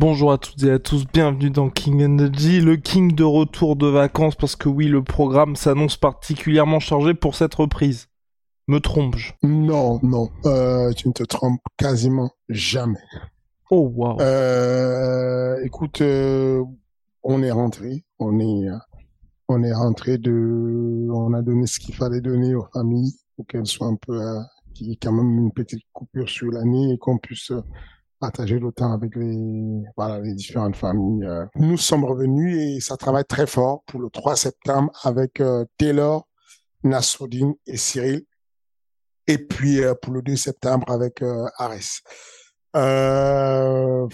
Bonjour à toutes et à tous, bienvenue dans King Energy, le King de retour de vacances parce que oui, le programme s'annonce particulièrement chargé pour cette reprise. Me trompe-je? Non, non, euh, tu ne te trompes quasiment jamais. Oh waouh Euh, écoute, euh, on est rentré, on est, on est rentré de, on a donné ce qu'il fallait donner aux familles pour qu'elles soient un peu, qu'il y ait quand même une petite coupure sur l'année et qu'on puisse partager le temps avec les, voilà, les différentes familles. euh. Nous sommes revenus et ça travaille très fort pour le 3 septembre avec euh, Taylor, Nasruddin et Cyril. Et puis euh, pour le 2 septembre avec euh, Ares.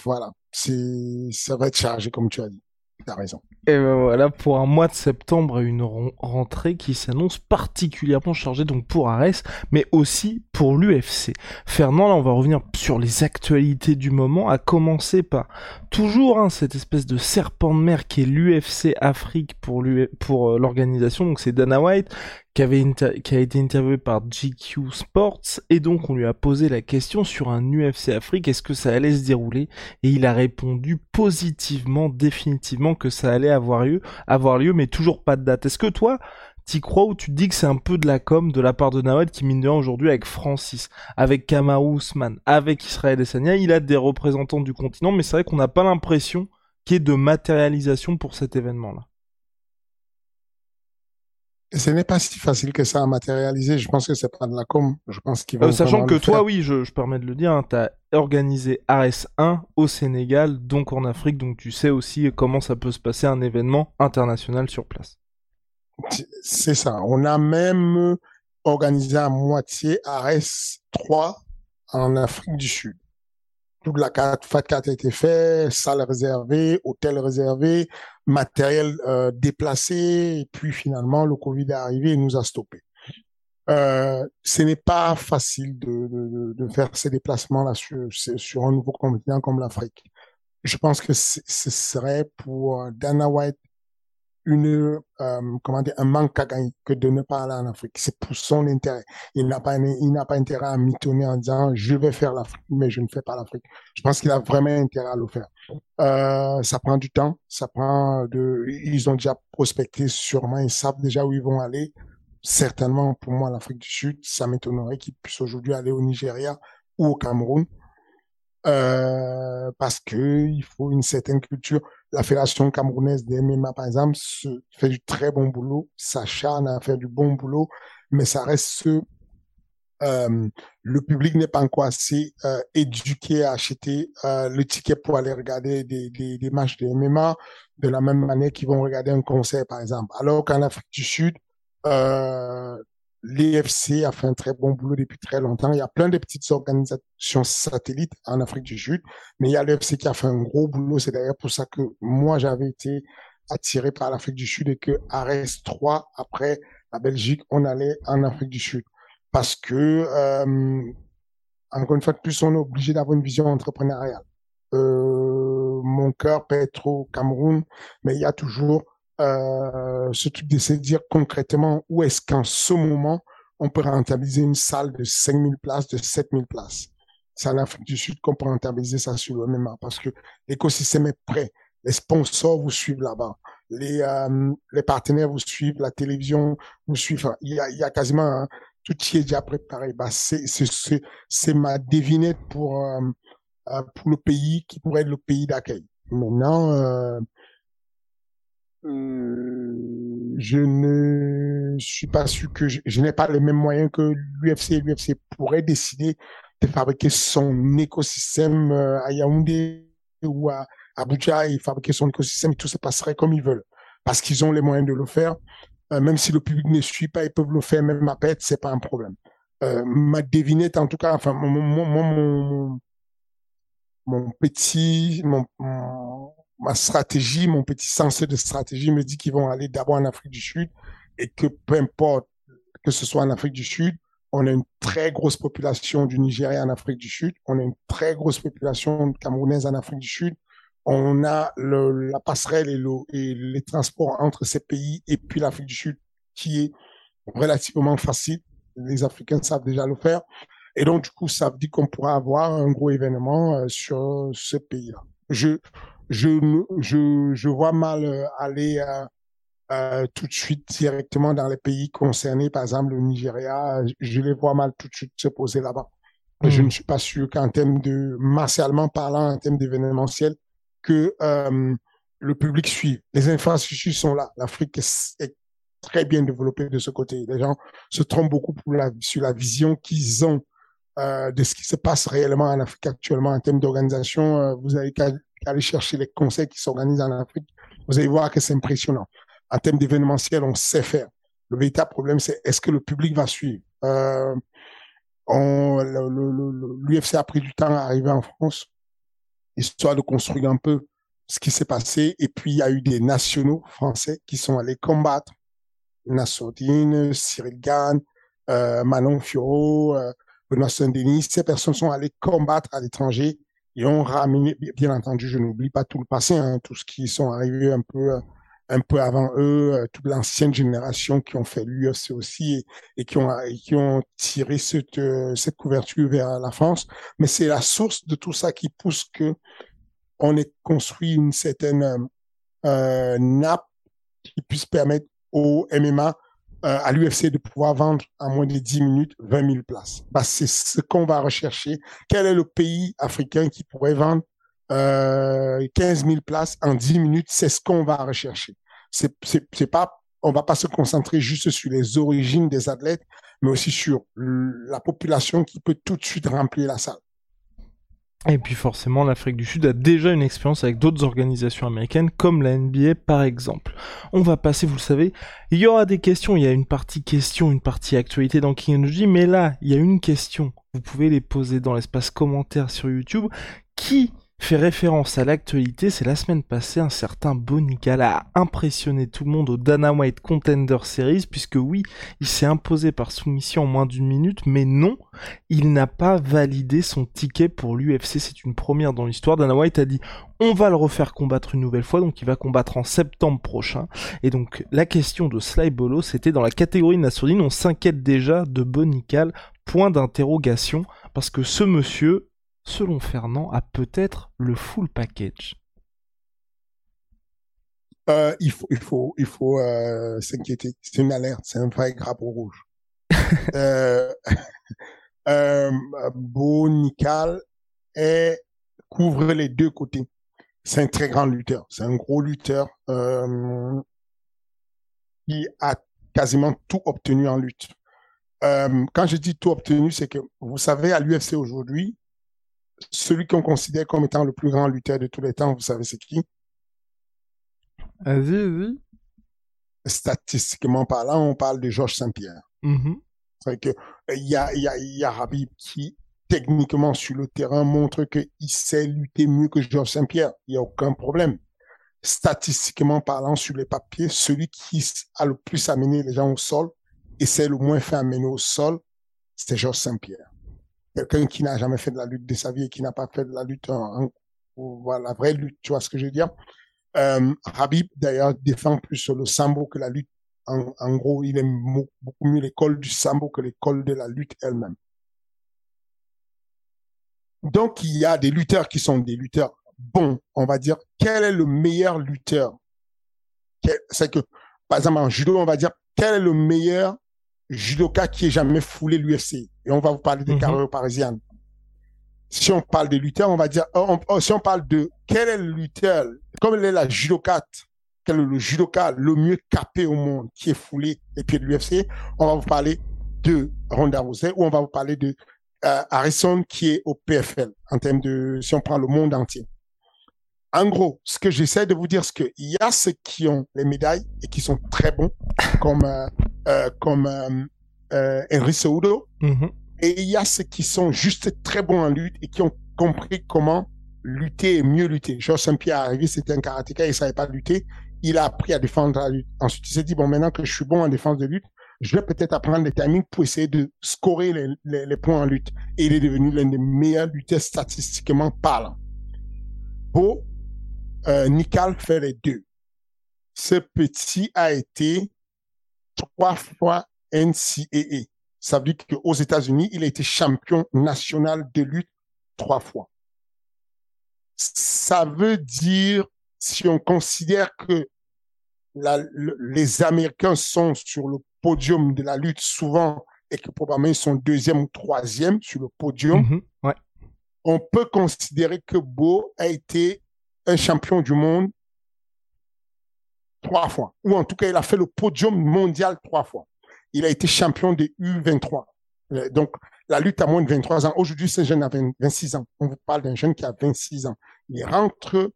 Voilà, ça va être chargé comme tu as dit. T'as raison. Et ben voilà pour un mois de septembre une ren- rentrée qui s'annonce particulièrement chargée donc pour Ares, mais aussi pour l'UFC. Fernand, là on va revenir sur les actualités du moment, à commencer par toujours hein, cette espèce de serpent de mer qui est l'UFC Afrique pour, pour euh, l'organisation, donc c'est Dana White qui, avait qui a été interviewé par GQ Sports, et donc on lui a posé la question sur un UFC Afrique, est-ce que ça allait se dérouler? Et il a répondu positivement, définitivement que ça allait avoir lieu, avoir lieu, mais toujours pas de date. Est-ce que toi, t'y crois ou tu te dis que c'est un peu de la com de la part de Nawed qui mine de rien aujourd'hui avec Francis, avec Kamaru Usman, avec Israël Essania, il a des représentants du continent, mais c'est vrai qu'on n'a pas l'impression qu'il y ait de matérialisation pour cet événement-là. Et ce n'est pas si facile que ça à matérialiser. Je pense que c'est pas de la com. Je pense qu'ils Euh, sachant que toi, faire. oui, je, je permets de le dire, hein, t'as organisé Ares 1 au Sénégal, donc en Afrique, donc tu sais aussi comment ça peut se passer un événement international sur place. C'est ça. On a même organisé à moitié Ares 3 en Afrique du Sud. Toute la carte FAT 4 a été fait, salle réservée, hôtel réservé, matériel euh, déplacé, et puis finalement le Covid est arrivé et nous a stoppés. Euh, ce n'est pas facile de, de, de faire ces déplacements-là sur, sur un nouveau continent comme l'Afrique. Je pense que ce serait pour Dana White une euh, comment dire un manque à gagner que de ne pas aller en Afrique. C'est pour son intérêt. Il n'a pas il n'a pas intérêt à mitonner en disant je vais faire l'Afrique mais je ne fais pas l'Afrique. Je pense qu'il a vraiment intérêt à le faire. Euh, ça prend du temps, ça prend de ils ont déjà prospecté sûrement, ils savent déjà où ils vont aller. Certainement pour moi l'Afrique du Sud, ça m'étonnerait qu'ils puissent aujourd'hui aller au Nigeria ou au Cameroun. Euh, parce que il faut une certaine culture. La fédération camerounaise des MMA, par exemple, se, fait du très bon boulot, s'acharne à faire du bon boulot, mais ça reste ce, euh, le public n'est pas encore assez euh, éduqué à acheter euh, le ticket pour aller regarder des, des, des matchs de MMA de la même manière qu'ils vont regarder un concert, par exemple. Alors qu'en Afrique du Sud, l'EFC a fait un très bon boulot depuis très longtemps. Il y a plein de petites organisations satellites en Afrique du Sud, mais il y a l'EFC qui a fait un gros boulot. C'est d'ailleurs pour ça que moi, j'avais été attiré par l'Afrique du Sud et que Ares 3, après la Belgique, on allait en Afrique du Sud. Parce que, euh, encore une fois de plus, on est obligé d'avoir une vision entrepreneuriale. Euh, mon cœur peut être au Cameroun, mais il y a toujours euh, ce truc d'essayer de dire concrètement où est-ce qu'en ce moment on peut rentabiliser une salle de 5000 places, de 7000 places. C'est en Afrique du Sud qu'on peut rentabiliser ça sur le MMA parce que l'écosystème est prêt. Les sponsors vous suivent là-bas. Les, euh, les partenaires vous suivent, la télévision vous suit. Il y a, il y a quasiment hein, tout qui est déjà préparé. Bah, c'est, c'est, c'est, ma devinette pour, euh, pour le pays qui pourrait être le pays d'accueil. Maintenant, euh, je ne suis pas sûr que je, n'ai pas les mêmes moyens que l'UFC. L'UFC pourrait décider de fabriquer son écosystème euh, à Yaoundé ou à Abuja et fabriquer son écosystème et tout se passerait comme ils veulent. Parce qu'ils ont les moyens de le faire. Euh, même si le public ne suit pas, ils peuvent le faire même à pète, c'est pas un problème. Ma devinette, en tout cas, enfin, mon, mon, mon, mon petit, mon, ma stratégie, mon petit sens de stratégie me dit qu'ils vont aller d'abord en Afrique du Sud et que peu importe que ce soit en Afrique du Sud, on a une très grosse population du Nigeria en Afrique du Sud, on a une très grosse population camerounaise en Afrique du Sud, on a le, la passerelle et, le, et les transports entre ces pays et puis l'Afrique du Sud qui est relativement facile. Les Africains savent déjà le faire. Et donc, du coup, ça veut dire qu'on pourra avoir un gros événement euh, sur ce pays-là. Je, je, je, je vois mal euh, aller euh, euh, tout de suite directement dans les pays concernés, par exemple le Nigeria. Je les vois mal tout de suite se poser là-bas. Je hmm. ne suis pas sûr qu'en termes de, martialement parlant, en termes d'événementiel, que euh, le public suive. Les infrastructures sont là. L'Afrique est, très bien développée de ce côté. Les gens se trompent beaucoup pour la, sur la vision qu'ils ont euh, de ce qui se passe réellement en Afrique actuellement en termes d'organisation. Euh, vous avez qu'à aller chercher les conseils qui s'organisent en Afrique. Vous allez voir que c'est impressionnant. En termes d'événementiel, on sait faire. Le véritable problème, c'est est-ce que le public va suivre? Euh, L'UFC a pris du temps à arriver en France, histoire de construire un peu ce qui s'est passé. Et puis, il y a eu des nationaux français qui sont allés combattre. Nassourdine, Cyril Gann, euh, Manon Fioro, euh, Benoît Saint-Denis. Ces personnes sont allées combattre à l'étranger et ont ramené, bien entendu, je n'oublie pas tout le passé, hein, tout ce qui sont arrivés un peu, un peu avant eux, euh, toute l'ancienne génération qui ont fait l'UFC aussi et, qui ont, qui ont tiré cette, euh, cette couverture vers la France. Mais c'est la source de tout ça qui pousse que on ait construit une certaine euh, nappe qui puisse permettre au MMA euh, à l'UFC de pouvoir vendre en moins de 10 minutes 20 000 places. Bah, c'est ce qu'on va rechercher. Quel est le pays africain qui pourrait vendre euh, 15 000 places en 10 minutes? C'est ce qu'on va rechercher. C'est, c'est, pas, on va pas se concentrer juste sur les origines des athlètes, mais aussi sur la population qui peut tout de suite remplir la salle. Et puis forcément, l'Afrique du Sud a déjà une expérience avec d'autres organisations américaines, comme la NBA par exemple. On va passer, vous le savez, il y aura des questions, il y a une partie questions, une partie actualité dans King Energy, mais là, il y a une question. Vous pouvez les poser dans l'espace commentaire sur YouTube. Qui fait référence à l'actualité, c'est la semaine passée, un certain Bonical a impressionné tout le monde au Dana White Contender Series, puisque oui, il s'est imposé par soumission en moins d'une minute, mais non, il n'a pas validé son ticket pour l'UFC, c'est une première dans l'histoire. Dana White a dit, on va le refaire combattre une nouvelle fois, donc il va combattre en septembre prochain. Et donc, la question de Sly Bolo, c'était dans la catégorie nationale, on s'inquiète déjà de Bonical, point d'interrogation, parce que ce monsieur selon Fernand, a peut-être le full package euh, Il faut, il faut, il faut euh, s'inquiéter. C'est une alerte, c'est un vrai drapeau rouge. euh, euh, Bonical est, couvre les deux côtés. C'est un très grand lutteur. C'est un gros lutteur euh, qui a quasiment tout obtenu en lutte. Euh, quand je dis tout obtenu, c'est que vous savez, à l'UFC aujourd'hui, celui qu'on considère comme étant le plus grand lutteur de tous les temps, vous savez c'est qui? Vas-y, vas-y. Statistiquement parlant, on parle de Georges Saint-Pierre. Mm-hmm. C'est que il y a, y, a, y a Habib qui, techniquement sur le terrain, montre qu'il sait lutter mieux que Georges Saint-Pierre. Il n'y a aucun problème. Statistiquement parlant, sur les papiers, celui qui a le plus amené les gens au sol et c'est le moins fait amener au sol, c'est Georges Saint-Pierre quelqu'un qui n'a jamais fait de la lutte de sa vie et qui n'a pas fait de la lutte, en, la vraie lutte, tu vois ce que je veux dire? Euh, Habib, d'ailleurs, défend plus le sambo que la lutte. En gros, il aime beaucoup mieux l'école du sambo que l'école de la lutte elle-même. Donc, il y a des lutteurs qui sont des lutteurs bons, on va dire. Quel est le meilleur lutteur? C'est que, par exemple, en judo, on va dire, quel est le meilleur judoka qui ait jamais foulé l'UFC. Et on va vous parler des mm carrières parisiennes. Si on parle des lutteurs, on va dire, oh, oh, si on parle de quel est le lutteur, comme elle est la judokate quel est le judoka le mieux capé au monde qui est foulé les pieds de l'UFC, on va vous parler de Ronda Rousey ou on va vous parler de euh, Harrison qui est au PFL en termes de si on prend le monde entier. En gros, ce que j'essaie de vous dire, c'est qu'il y a ceux qui ont les médailles et qui sont très bons, comme euh, euh, comme euh, Henry Seudo, Mhm. et il y a ceux qui sont juste très bons en lutte et qui ont compris comment lutter et mieux lutter. Georges Saint-Pierre est arrivé, c'était un karatéka, il savait pas lutter. Il a appris à défendre la lutte. Ensuite, il s'est dit, bon, maintenant que je suis bon en défense de lutte, je vais peut-être apprendre les timings pour essayer de scorer les, les, les points en lutte. Et il est devenu l'un des meilleurs lutteurs statistiquement parlant. Beau, euh, Nikal fait les deux. Ce petit a été trois fois NCAA. Ça veut dire qu'aux États-Unis, il a été champion national de lutte trois fois. Ça veut dire, si on considère que la- le- les Américains sont sur le podium de la lutte souvent et que probablement ils sont deuxième ou troisième sur le podium, Mhm. Ouais. on peut considérer que Beau a été un champion du monde trois fois. Ou en tout cas, il a fait le podium mondial trois fois. Il a été champion des U23. Euh, Donc, la lutte à moins de 23 ans. Aujourd'hui, ce jeune a 20 26 ans. On vous parle d'un jeune qui a 26 ans. Il rentre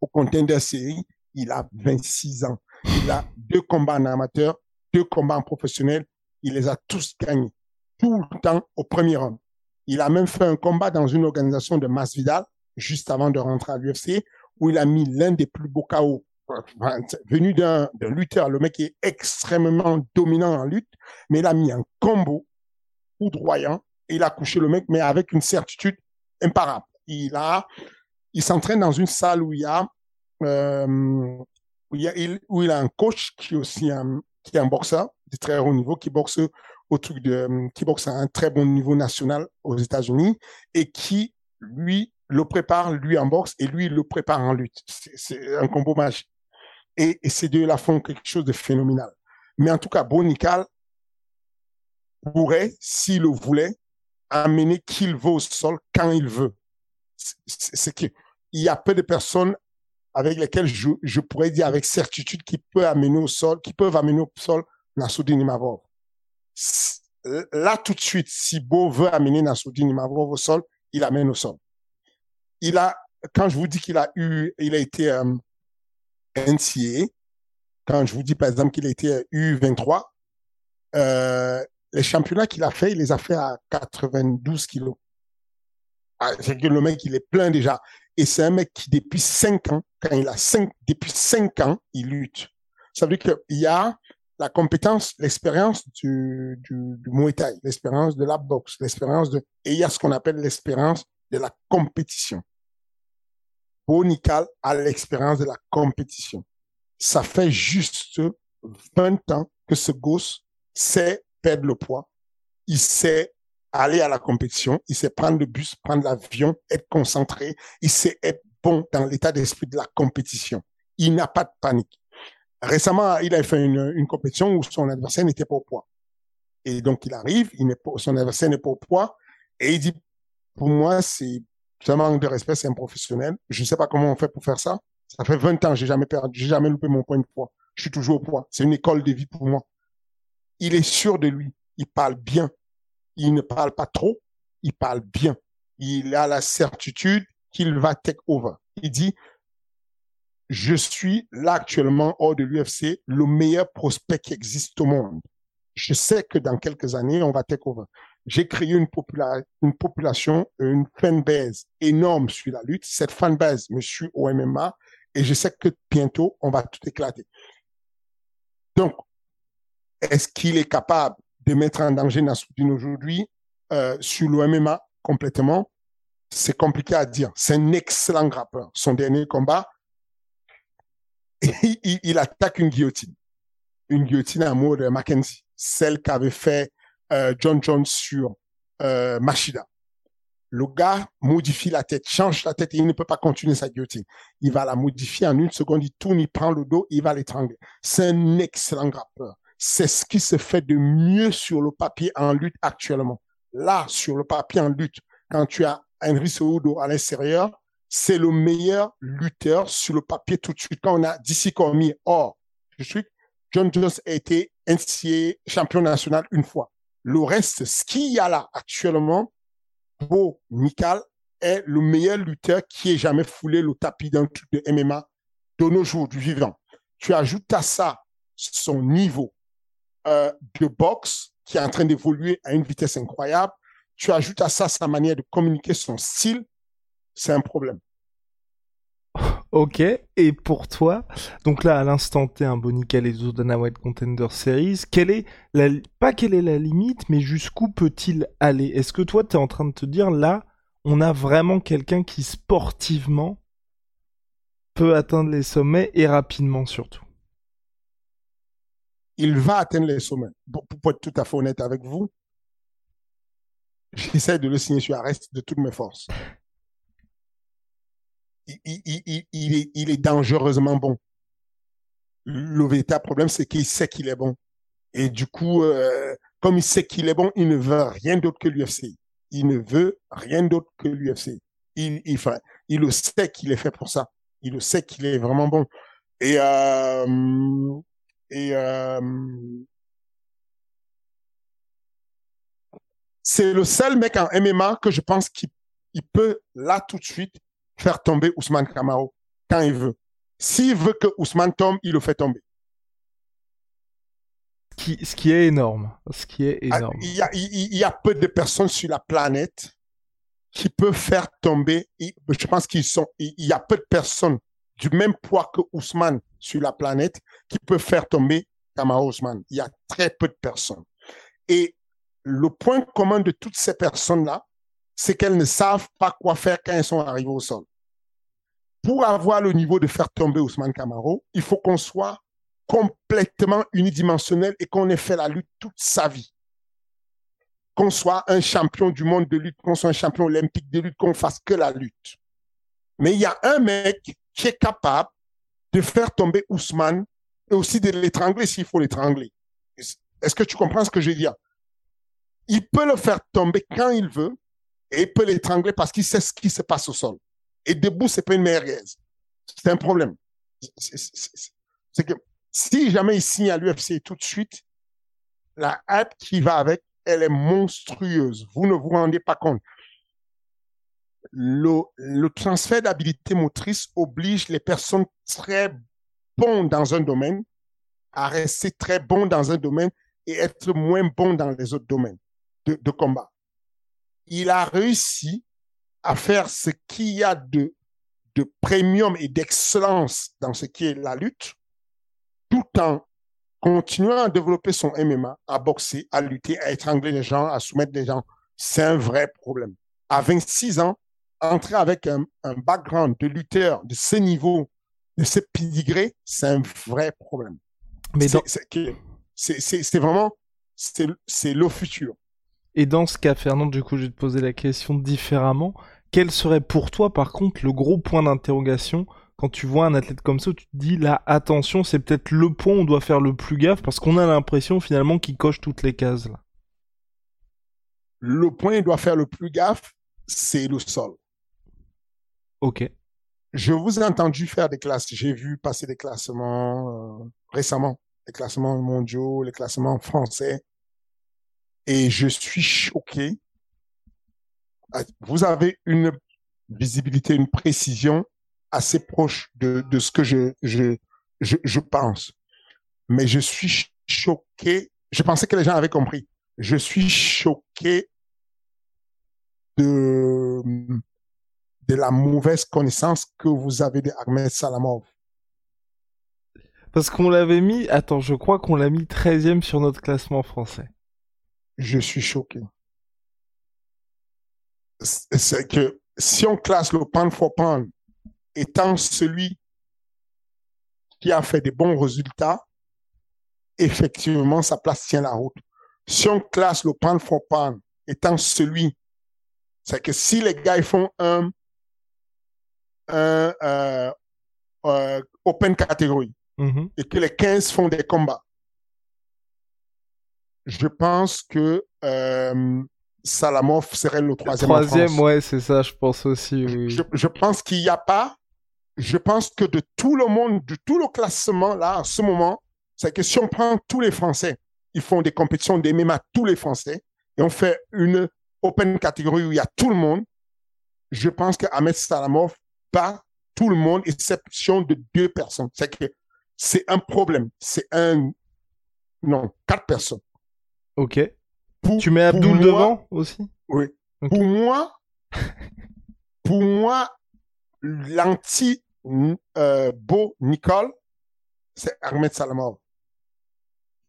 au contender série. Il a 26 ans. Il a deux combats en amateur, deux combats en professionnel. Il les a tous gagnés. Tout le temps au premier round. Il a même fait un combat dans une organisation de Masvidal, juste avant de rentrer à l'UFC, où il a mis l'un des plus beaux KO venu d'un lutteur. Le mec est extrêmement dominant en lutte, mais il a mis un combo foudroyant et il a couché le mec, mais avec une certitude imparable. Il a, il s'entraîne dans une salle où il y a, euh, où il, y a un coach qui est aussi un, un boxeur de très haut niveau, qui boxe au truc de, qui boxe à un très bon niveau national aux États-Unis et qui, lui, le prépare, lui en boxe, et lui, le prépare en lutte. C'est- un combo magique. Et, et ces deux-là font quelque chose de phénoménal. Mais en tout cas, Bonical pourrait, s'il le voulait, amener qui il veut au sol quand il veut. C'est- C'est c'est que il y a peu de personnes avec lesquelles je, je pourrais dire avec certitude qui peut amener au sol, qui peuvent amener au sol Nassoudine Imavov. S- Là, tout de suite, si Beau veut amener Nassoudine Imavov au sol, il amène au sol. Il a, quand je vous dis qu'il a eu, il a été euh, NCA, quand je vous dis par exemple qu'il a été U23, euh, les championnats qu'il a fait, il les a fait à 92 kilos. Ah, c'est que le mec, il est plein déjà. Et c'est un mec qui, depuis 5 ans, quand il a 5, depuis 5 ans, il lutte. Ça veut dire qu'il y a la compétence, l'expérience du, du, du Muay Thai, l'expérience de la boxe, l'expérience de, et il y a ce qu'on appelle l'expérience de la compétition. Bonical a l'expérience de la compétition. Ça fait juste 20 ans que ce gosse sait perdre le poids. Il sait aller à la compétition. Il sait prendre le bus, prendre l'avion, être concentré. Il sait être bon dans l'état d'esprit de la compétition. Il n'a pas de panique. Récemment, il a fait une, compétition où son adversaire n'était pas au poids. Et donc, il arrive, son adversaire n'est pas au poids, et il dit, pour moi, c'est un manque de respect, c'est un professionnel. Je ne sais pas comment on fait pour faire ça. Ça fait 20 ans, j'ai jamais perdu, j'ai jamais loupé mon point de poids. Je suis toujours au poids. C'est une école de vie pour moi. Il est sûr de lui. Il parle bien. Il ne parle pas trop. Il parle bien. Il a la certitude qu'il va take over. Il dit, je suis là actuellement hors de l'UFC le meilleur prospect qui existe au monde. Je sais que dans quelques années, on va take over. J'ai créé une, popula une population, une fanbase énorme sur la lutte. Cette fanbase me suit au MMA et je sais que bientôt, on va tout éclater. Donc, est-ce qu'il est capable de mettre en danger Nassoudine aujourd'hui euh, sur le MMA complètement? C'est compliqué à dire. C'est un excellent grappeur. Son dernier combat, il, attaque une guillotine. Une guillotine à mot de Mackenzie. Celle qu'avait fait euh, John Jones sur euh, Machida. Le gars modifie la tête, change la tête et il ne peut pas continuer sa guillotine. Il va la modifier en une seconde, il tourne, il prend le dos, il va l'étrangler. C'est un excellent grappeur. C'est ce qui se fait de mieux sur le papier en lutte actuellement. Là, sur le papier en lutte, quand tu as Henry Cejudo à l'extérieur, c'est le meilleur lutteur sur le papier tout de suite. Quand on a d'ici Cormier, or, je suis, John Jones a été NCA champion national une fois. Le reste, ce qu'il y a là actuellement, Beau Mikal est le meilleur lutteur qui ait jamais foulé le tapis d'un truc de MMA de nos jours, du vivant. Tu ajoutes à ça son niveau euh, de boxe qui est en train d'évoluer à une vitesse incroyable. Tu ajoutes à ça sa manière de communiquer, son style, c'est un problème. Ok, et pour toi, donc là à l'instant T, un Bonica les Dana White Contender Series, quelle est la, pas quelle est la limite, mais jusqu'où peut-il aller? Est-ce que toi tu es en train de te dire là, on a vraiment quelqu'un qui sportivement peut atteindre les sommets et rapidement surtout? Il va atteindre les sommets. Pour, pour être tout à fait honnête avec vous, j'essaie de le signer sur Arrest de toutes mes forces il, est, dangereusement bon. Le véritable problème, c'est qu'il sait qu'il est bon. Et du coup, euh, comme il sait qu'il est bon, il ne veut rien d'autre que l'UFC. Il ne veut rien d'autre que l'UFC. Il, le sait qu'il est fait pour ça. Il le sait qu'il est vraiment bon. Et, euh, et euh, c'est le seul mec en MMA que je pense qu'il peut, là, tout de suite, faire tomber Ousmane Kamaro quand il veut. S'il veut que Ousmane tombe, il le fait tomber. Ce qui, est énorme. Ce qui est ah, énorme. Il y, a, il y a peu de personnes sur la planète qui peuvent faire tomber. Je pense qu'ils sont. Il y a peu de personnes du même poids que Ousmane sur la planète qui peuvent faire tomber Kamaro Ousmane. Il y a très peu de personnes. Et le point commun de toutes ces personnes-là, c'est qu'elles ne savent pas quoi faire quand elles sont arrivées au sol. Pour avoir le niveau de faire tomber Ousmane Camaro, il faut qu'on soit complètement unidimensionnel et qu'on ait fait la lutte toute sa vie. Qu'on soit un champion du monde de lutte, qu'on soit un champion olympique de lutte, qu'on fasse que la lutte. Mais il y a un mec qui est capable de faire tomber Ousmane et aussi de l'étrangler s'il faut l'étrangler. Est-ce que tu comprends ce que je veux dire? Il peut le faire tomber quand il veut, et il peut l'étrangler parce qu'il sait ce qui se passe au sol. Et debout, c'est pas une merguez. C'est un problème. C'est que si jamais il signe à l'UFC tout de suite, la hype qui va avec, elle est monstrueuse. Vous ne vous rendez pas compte. Le, le transfert d'habilité motrice oblige les personnes très bonnes dans un domaine à rester très bons dans un domaine et être moins bons dans les autres domaines de combat il a réussi à faire ce qu'il y a de, de premium et d'excellence dans ce qui est la lutte, tout en continuant à développer son MMA, à boxer, à lutter, à étrangler les gens, à soumettre les gens. C'est un vrai problème. À 26 ans, entrer avec un, background de lutteur de ce niveau, de ce pedigree, c'est un vrai problème. Mais c'est vraiment, c'est le futur. Et dans ce cas, Fernand, du coup, je vais te poser la question différemment. Quel serait pour toi, par contre, le gros point d'interrogation quand tu vois un athlète comme ça, tu te dis là, attention, c'est peut-être le point où on doit faire le plus gaffe parce qu'on a l'impression finalement qu'il coche toutes les cases là. Le point où il doit faire le plus gaffe, c'est le sol. Ok. Je vous ai entendu faire des classes. J'ai vu passer des classements euh, récemment, les classements mondiaux, les classements français. Et je suis choqué. Vous avez une visibilité, une précision assez proche de, ce que je, pense. Mais je suis choqué. Je pensais que les gens avaient compris. Je suis choqué de, de la mauvaise connaissance que vous avez de Ahmed Salamov. Parce qu'on l'avait mis, attends, je crois qu'on l'a mis 13e sur notre classement français je suis choqué. C'est que si on classe le pound for pound étant celui qui a fait des bons résultats, effectivement, sa place tient la route. Si on classe le pound for pound étant celui, c'est que si les gars ils font un, un euh, euh, open catégorie mm-hmm. et que les 15 font des combats, je pense que euh, Salamov serait le troisième. Troisième, ouais, c'est ça, je pense aussi. Oui. Je, je pense qu'il n'y a pas. Je pense que de tout le monde, de tout le classement là, en ce moment, c'est que si on prend tous les Français, ils font des compétitions des MMA, tous les Français, et on fait une open catégorie où il y a tout le monde. Je pense que Ahmed Salamov pas tout le monde, exception de deux personnes. C'est que c'est un problème. C'est un, non, quatre personnes. Ok. tu mets Abdul devant aussi? Oui. Pour moi, pour moi, l'anti euh, Beau Nicole, c'est Ahmed Salamov.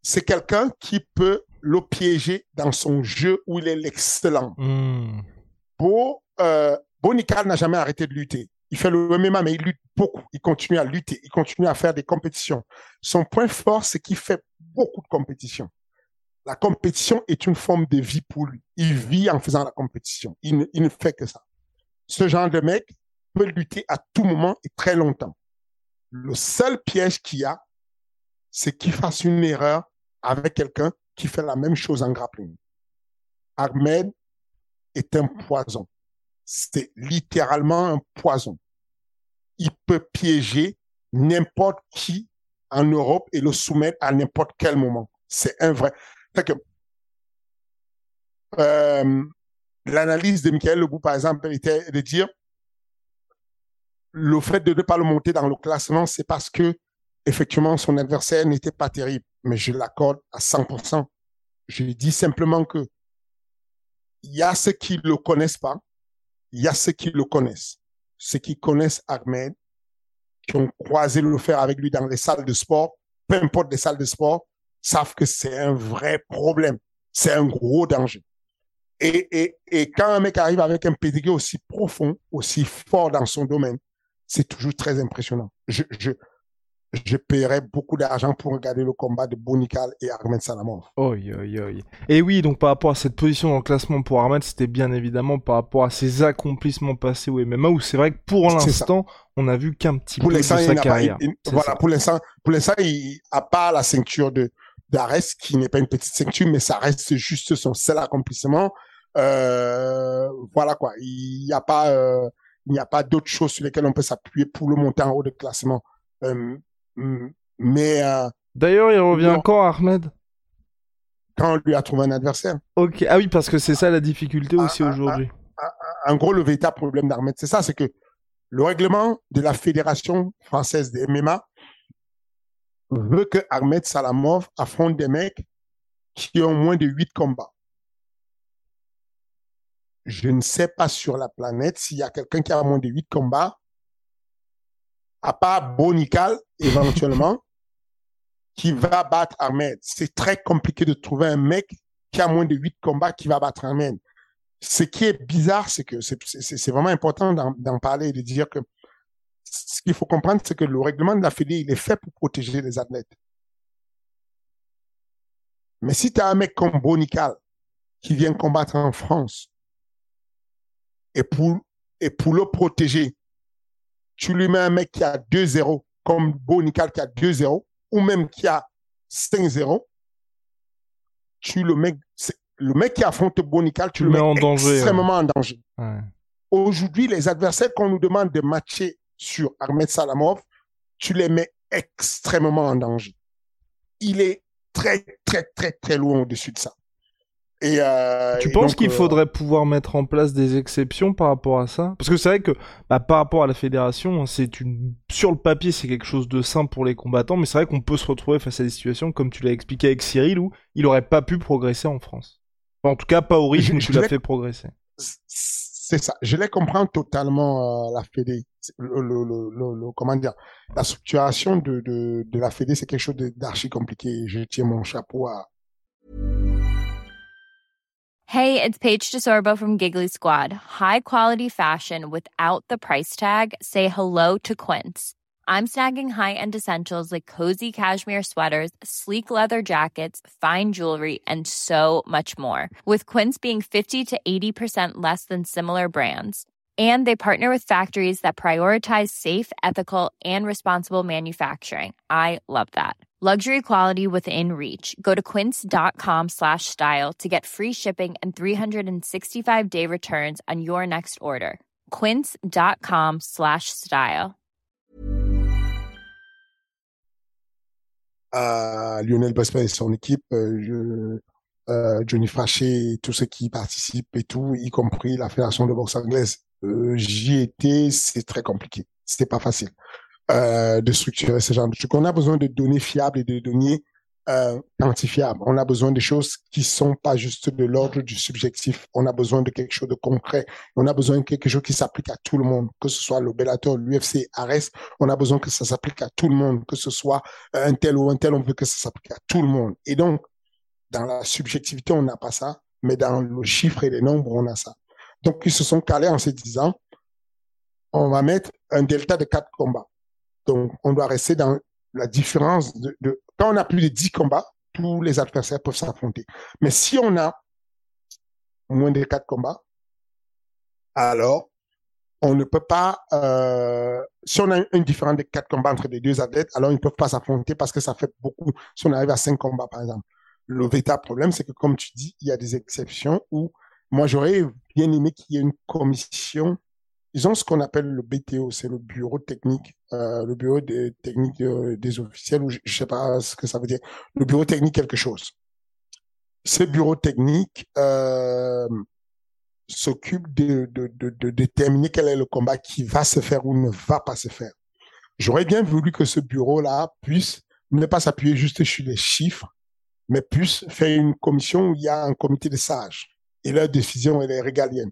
C'est quelqu'un qui peut le piéger dans son jeu où il est l'excellent. Hmm. Beau, euh, Beau Nicole n'a jamais arrêté de lutter. Il fait le MMA, mais il lutte beaucoup. Il continue à lutter. Il continue à faire des compétitions. Son point fort, c'est qu'il fait beaucoup de compétitions. La compétition est une forme de vie pour lui. Il vit en faisant la compétition. Il ne, fait que ça. Ce genre de mec peut lutter à tout moment et très longtemps. Le seul piège qu'il y a, c'est qu'il fasse une erreur avec quelqu'un qui fait la même chose en grappling. Ahmed est un poison. C'est littéralement un poison. Il peut piéger n'importe qui en Europe et le soumettre à n'importe quel moment. C'est un vrai. Que euh, l'analyse de Michael Lebou, par exemple, était de dire le fait de ne pas le monter dans le classement, c'est parce que effectivement son adversaire n'était pas terrible. Mais je l'accorde à 100%. Je dis simplement que il y a ceux qui le connaissent pas, il y a ceux qui le connaissent. Ceux qui connaissent Ahmed, qui ont croisé le fer avec lui dans les salles de sport, peu importe les salles de sport, savent que c'est un vrai problème. C'est un gros danger. Et, et, et quand un mec arrive avec un pédigré aussi profond, aussi fort dans son domaine, c'est toujours très impressionnant. Je, je, je paierais beaucoup d'argent pour regarder le combat de Bonical et Ahmed Salamov. Oh, Et oui, donc par rapport à cette position dans le classement pour Ahmed, c'était bien évidemment par rapport à ses accomplissements passés au MMA, où c'est vrai que pour l'instant, on a vu qu'un petit peu de sa carrière. voilà, pour l'instant, pour l'instant, il a pas la ceinture de d'Arès, qui n'est pas une petite ceinture, mais ça reste juste son seul accomplissement. Euh, voilà quoi, il n'y a pas, euh, il n'y a pas d'autres choses sur lesquelles on peut s'appuyer pour le monter en haut de classement. Euh, mais. Euh, D'ailleurs, il revient quand, Ahmed Quand on lui a trouvé un adversaire. Ok. Ah oui, parce que c'est ça la difficulté ah, aussi ah, aujourd'hui. Ah, en gros, le véritable problème d'Ahmed, c'est ça, c'est que le règlement de la Fédération française des MMA veut que Ahmed Salamov affronte des mecs qui ont moins de 8 combats. Je ne sais pas sur la planète s'il y a quelqu'un qui a moins de 8 combats à part Bonical, éventuellement, qui va battre Ahmed. C'est très compliqué de trouver un mec qui a moins de 8 combats qui va battre Ahmed. Ce qui est bizarre, c'est que c'est vraiment important d'en parler et de dire que ce qu'il faut comprendre, c'est que le règlement de la Fédé, il est fait pour protéger les athlètes. Mais si tu as un mec comme Bonical qui vient combattre en France et pour, et pour le protéger, tu lui mets un mec qui a 2-0, comme Bonical qui a 2-0, ou même qui a 5-0, tu le mets, le mec qui affronte Bonical, tu le, mets, en danger, extrêmement en danger. Aujourd'hui, les adversaires qu'on nous demande de matcher sur Ahmed Salamov, tu les mets extrêmement en danger. Il est très, très, très, très loin au-dessus de ça. Et euh, tu penses qu'il euh, faudrait pouvoir mettre en place des exceptions par rapport à ça? Parce que c'est vrai que bah, par rapport à la fédération, hein, c'est une sur le papier c'est quelque chose de simple pour les combattants, mais c'est vrai qu'on peut se retrouver face à des situations comme tu l'as expliqué avec Cyril où il aurait pas pu progresser en France. en tout cas, pas au rythme où tu l'as fait progresser. C'est ça. Je les comprends totalement euh, la Fédé. Le, le, le, comment dire La de, de, de la Fédé, c'est quelque chose d'archi compliqué. Je tiens mon chapeau à Hey, it's Paige DeSorbo from Giggly Squad. High quality fashion without the price tag. Say hello to Quince. I'm snagging high-end essentials like cozy cashmere sweaters, sleek leather jackets, fine jewelry, and so much more. With Quince being 50 to 80% less than similar brands. And they partner with factories that prioritize safe, ethical, and responsible manufacturing. I love that. Luxury quality within reach. Go to quince.com slash style to get free shipping and 365 day returns on your next order. Quince.com slash style. À Lionel Bosper et son équipe, euh, je, euh, Johnny Frachet, tous ceux qui participent et tout, y compris la Fédération de boxe anglaise. Euh, J'y étais, c'est très compliqué. C'était pas facile. Euh, de structurer ce genre de trucs. On a besoin de données fiables et de données euh, quantifiables. On a besoin de choses qui sont pas juste de l'ordre du subjectif. On a besoin de quelque chose de concret. On a besoin de quelque chose qui s'applique à tout le monde, que ce soit le Bellator, l'UFC, Ares. On a besoin que ça s'applique à tout le monde, que ce soit un tel ou un tel. On veut que ça s'applique à tout le monde. Et donc, dans la subjectivité, on n'a pas ça, mais dans le chiffre et les nombres, on a ça. Donc, ils se sont calés en se disant, on va mettre un delta de quatre combats. Donc, on doit rester dans la différence de, quand on a plus de 10 combats, tous les adversaires peuvent s'affronter. Mais si on a moins de 4 combats, alors on ne peut pas, euh, si on a une différence de 4 combats entre les deux athlètes, alors ils ne peuvent pas s'affronter parce que ça fait beaucoup. Si on arrive à 5 combats, par exemple. Le véritable problème, c'est que comme tu dis, il y a des exceptions où moi j'aurais bien aimé qu'il y ait une commission ils ont ce qu'on appelle le BTO, c'est le bureau technique, euh, le bureau des techniques euh, des officiels, ou je, je sais pas ce que ça veut dire, le bureau technique quelque chose. Ce bureau technique euh, s'occupe de, de, de, de, déterminer quel est le combat qui va se faire ou ne va pas se faire. J'aurais bien voulu que ce bureau-là puisse ne pas s'appuyer juste sur les chiffres, mais puisse faire une commission où il y a un comité de sages et leur décision elle est régalienne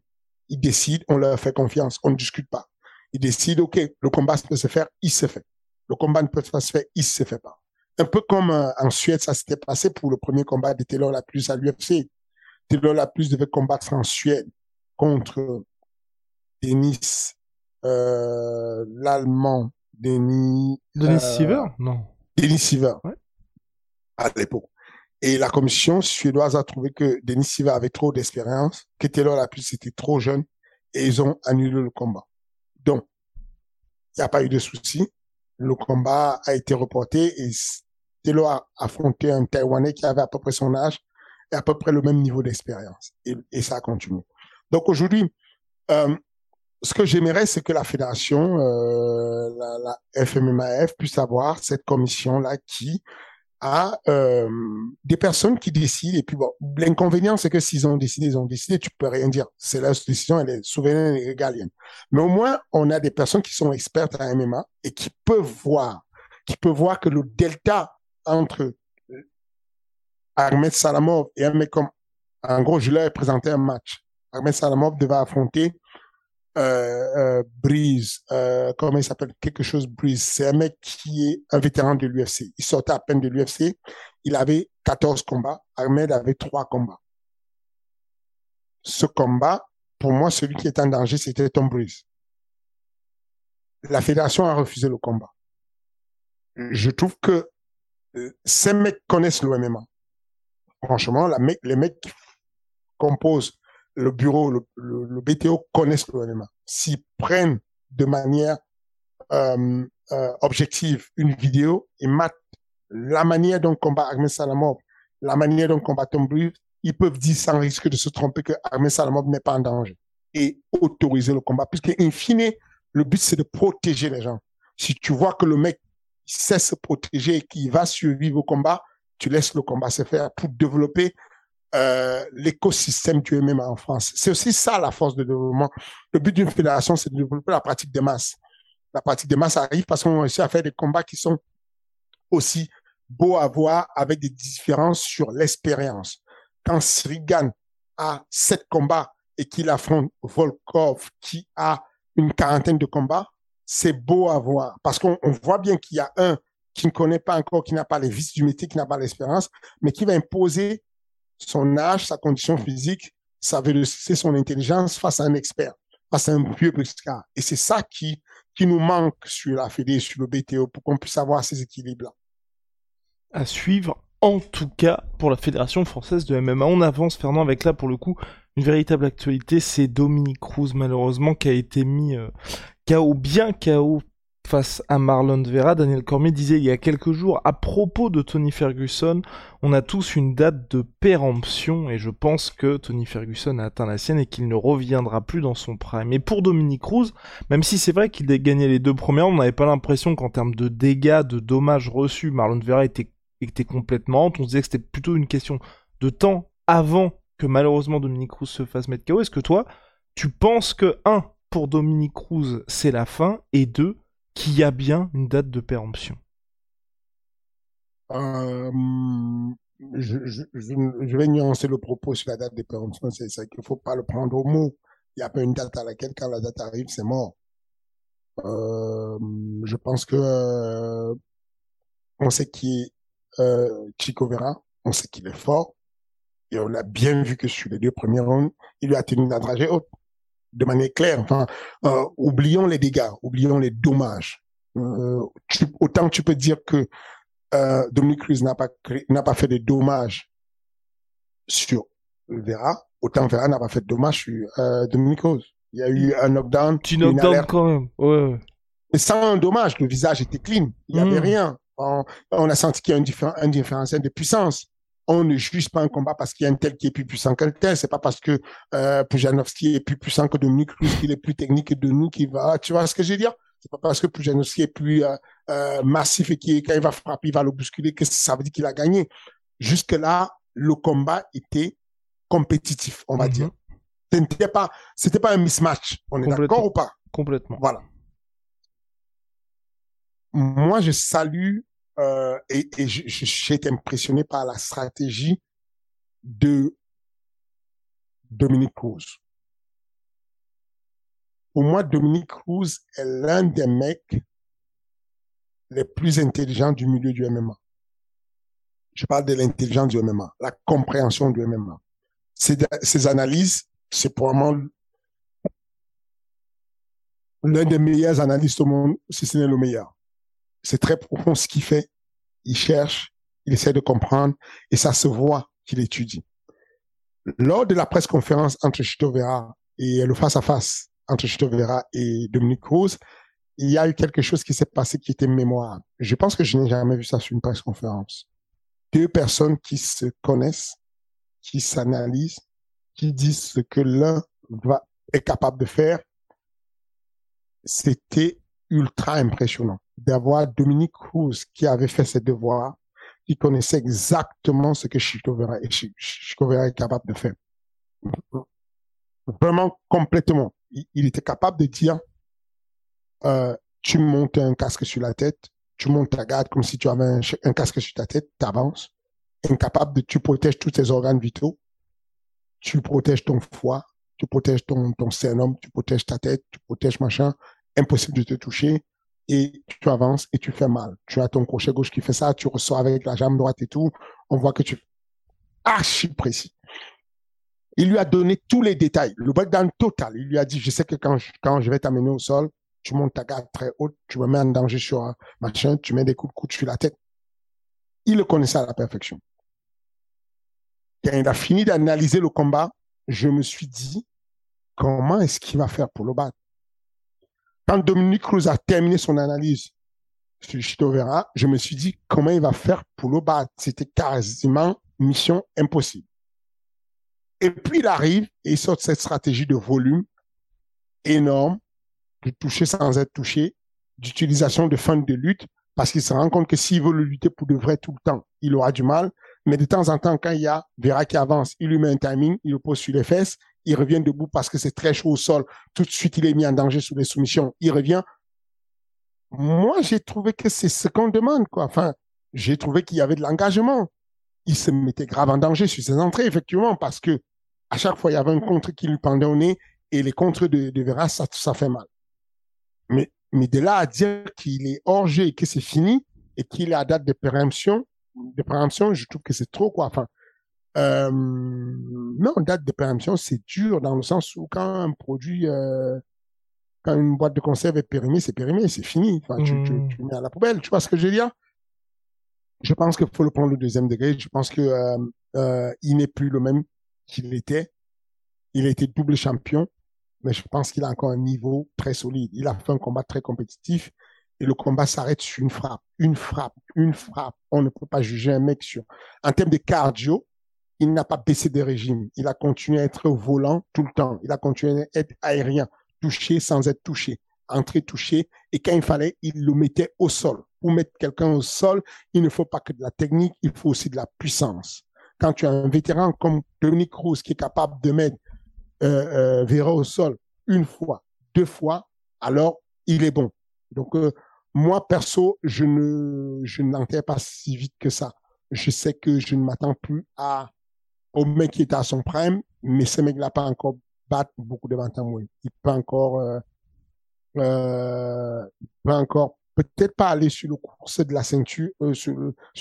ils décident, on leur fait confiance, on ne discute pas. Ils décident, OK, le combat peut se faire, il se fait. Le combat ne peut pas se faire, il se fait pas. Un peu comme euh, en Suède, ça s'était passé pour le premier combat de Taylor la plus à l'UFC. Taylor la plus devait combattre en Suède contre Denis, euh, l'Allemand, Denis. Denis euh, Siever Non. Denis Siever. Ouais. À l'époque. Et la commission suédoise a trouvé que Denis Silva avait trop d'expérience, que Taylor la plus était trop jeune, et ils ont annulé le combat. Donc, il n'y a pas eu de souci. Le combat a été reporté et Taylor a affronté un Taïwanais qui avait à peu près son âge et à peu près le même niveau d'expérience. Et, ça a continué. Donc aujourd'hui, euh, ce que j'aimerais, c'est que la fédération, euh, la FMMAF, puisse avoir cette commission-là qui à euh, des personnes qui décident. Et puis bon, l'inconvénient, c'est que s'ils ont décidé, ils ont décidé, tu peux rien dire. C'est leur décision, elle est souveraine et régalienne. Mais au moins, on a des personnes qui sont expertes à MMA et qui peuvent voir, qui peuvent voir que le delta entre Ahmed Salamov et un mec comme, en gros, je leur ai présenté un match. Ahmed Salamov devait affronter euh, euh, Breeze, euh, comment il s'appelle? Quelque chose Breeze. C'est un mec qui est un vétéran de l'UFC. Il sortait à peine de l'UFC. Il avait 14 combats. Ahmed avait 3 combats. Ce combat, pour moi, celui qui était en danger, c'était Tom Breeze. La fédération a refusé le combat. Je trouve que ces mecs connaissent le MMA. Franchement, les mecs composent le bureau, le, le, le BTO connaissent le MMA. S'ils prennent de manière euh, euh, objective une vidéo et matent la manière dont combat Ahmed Salamov, la manière dont combat Tom Breeze, ils peuvent dire sans risque de se tromper que Ahmed Salamov n'est pas en danger et autoriser le combat. Puisque, in fine, le but, c'est de protéger les gens. Si tu vois que le mec sait se protéger et qu'il va survivre au combat, tu laisses le combat se faire pour développer euh, l'écosystème du MMA en France. C'est aussi ça la force de développement. Le but d'une fédération, c'est de développer la pratique des masses. La pratique des masses arrive parce qu'on réussit à faire des combats qui sont aussi beaux à voir avec des différences sur l'expérience. Quand Srigan a sept combats et qu'il affronte Volkov qui a une quarantaine de combats, c'est beau à voir parce qu'on voit bien qu'il y a un qui ne connaît pas encore, qui n'a pas les vices du métier, qui n'a pas l'expérience, mais qui va imposer son âge, sa condition physique, sa vélocité, son intelligence face à un expert, face à un vieux pescar. Et c'est ça qui, qui nous manque sur la Fédé, sur le BTO, pour qu'on puisse avoir ces équilibres-là. À suivre, en tout cas, pour la Fédération française de MMA. On avance, Fernand, avec là, pour le coup, une véritable actualité. C'est Dominique Cruz, malheureusement, qui a été mis euh, KO, bien KO, face à Marlon Vera, Daniel Cormier disait il y a quelques jours à propos de Tony Ferguson, on a tous une date de péremption et je pense que Tony Ferguson a atteint la sienne et qu'il ne reviendra plus dans son prime. Mais pour Dominique Cruz, même si c'est vrai qu'il a gagné les deux premières, on n'avait pas l'impression qu'en termes de dégâts, de dommages reçus, Marlon Vera était, était complètement On disait que c'était plutôt une question de temps avant que malheureusement Dominique Cruz se fasse mettre KO. Est-ce que toi, tu penses que, un, pour Dominique Cruz, c'est la fin, et deux, qu'il y a bien une date de péremption euh, je, vais nuancer le propos sur la date de péremption, c'est ça qu'il faut pas le prendre au mot. Il n'y a pas une date à laquelle, quand la date arrive, c'est mort. Euh, je pense que euh, on sait qui est Chico Vera, on sait qu'il est fort, et on a bien vu que sur les deux premiers rounds, il lui a tenu la dragée haute de manière claire. Enfin, euh, oublions les dégâts, oublions les dommages. Euh, autant tu peux dire que euh, Dominique Cruz n'a pas n'a pas fait de dommages sur Vera, autant Vera n'a pas fait de dommages sur euh, Dominique Cruz. Il y a eu un knockdown, tu knockdown quand même. Ouais. Mais sans un dommage, le visage était clean, il n'y avait hmm. rien. On, a senti qu'il y a un, un différentiel de puissance on ne juge pas un combat parce qu'il y a un tel qui est plus puissant qu'un tel. C'est pas parce que euh, Pujanovski est plus puissant que Dominique Cruz qu'il est plus technique que de nous qui va. Tu vois ce que je veux dire? C'est pas parce que Pujanovski est plus euh, euh, massif et qui quand il va frapper, il va le bousculer que ça veut dire qu'il a gagné. Jusque là, le combat était compétitif, on va mhm. dire. C'était pas, c'était pas un mismatch. On est d'accord ou pas? Complètement. Voilà. Moi, je salue euh, et, et j'ai été impressionné par la stratégie de Dominique Cruz. Pour moi, Dominique Cruz est l'un des mecs les plus intelligents du milieu du MMA. Je parle de l'intelligence du MMA, la compréhension du MMA. Ces, analyses, c'est probablement l'un des meilleurs analystes au monde, si ce n'est le meilleur c'est très profond ce qu'il fait. Il cherche, il essaie de comprendre et ça se voit qu'il étudie. Lors de la presse conférence entre Chito Vera et le face à face entre Chito Vera et Dominique Cruz, il y a eu quelque chose qui s'est passé qui était mémoire. Je pense que je n'ai jamais vu ça sur une presse conférence. Deux personnes qui se connaissent, qui s'analysent, qui disent ce que l'un est capable de faire. C'était ultra impressionnant d'avoir Dominique Cruz qui avait fait ses devoirs, qui connaissait exactement ce que Chico est capable de faire. Vraiment complètement. Il, était capable de dire, euh, tu montes un casque sur la tête, tu montes ta garde comme si tu avais un, casque sur ta tête, tu avances. Incapable de, tu protèges tous tes organes vitaux, tu protèges ton foie, tu protèges ton, ton tu protèges ta tête, tu protèges machin, impossible de te toucher, et tu avances et tu fais mal. Tu as ton crochet gauche qui fait ça, tu ressors avec la jambe droite et tout. On voit que tu archi précis. Il lui a donné tous les détails, le breakdown total. Il lui a dit, je sais que quand je, quand je vais t'amener au sol, tu montes ta garde très haute, tu me mets en danger sur un machin, tu mets des coups de coude sur la tête. Il le connaissait à la perfection. Quand il a fini d'analyser le combat, je me suis dit, comment est-ce qu'il va faire pour le battre? Quand Dominique Cruz a terminé son analyse sur Chito Vera, je me suis dit comment il va faire pour le battre. C'était quasiment mission impossible. Et puis il arrive et il sort cette stratégie de volume énorme, de toucher sans être touché, d'utilisation de fin de lutte, parce qu'il se rend compte que s'il veut le lutter pour de vrai tout le temps, il aura du mal. Mais de temps en temps, quand il y a Vera qui avance, il lui met un timing, il le pose sur les fesses, il revient debout parce que c'est très chaud au sol. Tout de suite, il est mis en danger sous les soumissions. Il revient. Moi, j'ai trouvé que c'est ce qu'on demande, quoi. Enfin, j'ai trouvé qu'il y avait de l'engagement. Il se mettait grave en danger sur ses entrées, effectivement, parce que à chaque fois, il y avait un contre qui lui pendait au nez et les contres de, de Vera, ça, fait mal. Mais, mais de là à dire qu'il est hors jeu et que c'est fini et qu'il est à date de péremption, de péremption, je trouve que c'est trop, quoi. Enfin, euh, non, date de péremption, c'est dur dans le sens où quand un produit, euh, quand une boîte de conserve est périmée, c'est périmé, c'est fini. Enfin, tu, tu, mmh. tu, mets à la poubelle. Tu vois ce que je veux dire? Je pense qu'il faut le prendre au deuxième degré. Je pense que euh, euh, il n'est plus le même qu'il était. Il a été double champion, mais je pense qu'il a encore un niveau très solide. Il a fait un combat très compétitif et le combat s'arrête sur une frappe, une frappe, une frappe. On ne peut pas juger un mec sur. En termes de cardio, il n'a pas baissé de régime. Il a continué à être volant tout le temps. Il a continué à être aérien, touché sans être touché, entré touché. Et quand il fallait, il le mettait au sol. Pour mettre quelqu'un au sol, il ne faut pas que de la technique, il faut aussi de la puissance. Quand tu as un vétéran comme Dominique Cruz qui est capable de mettre euh, euh, Vera au sol une fois, deux fois, alors il est bon. Donc euh, moi perso, je ne je n'enterre pas si vite que ça. Je sais que je ne m'attends plus à au mec qui est à son prime, mais ce mec-là pas encore battre beaucoup de moi. Il peut encore euh, euh, peut encore peut-être pas aller sur le course de la ceinture, euh, sur,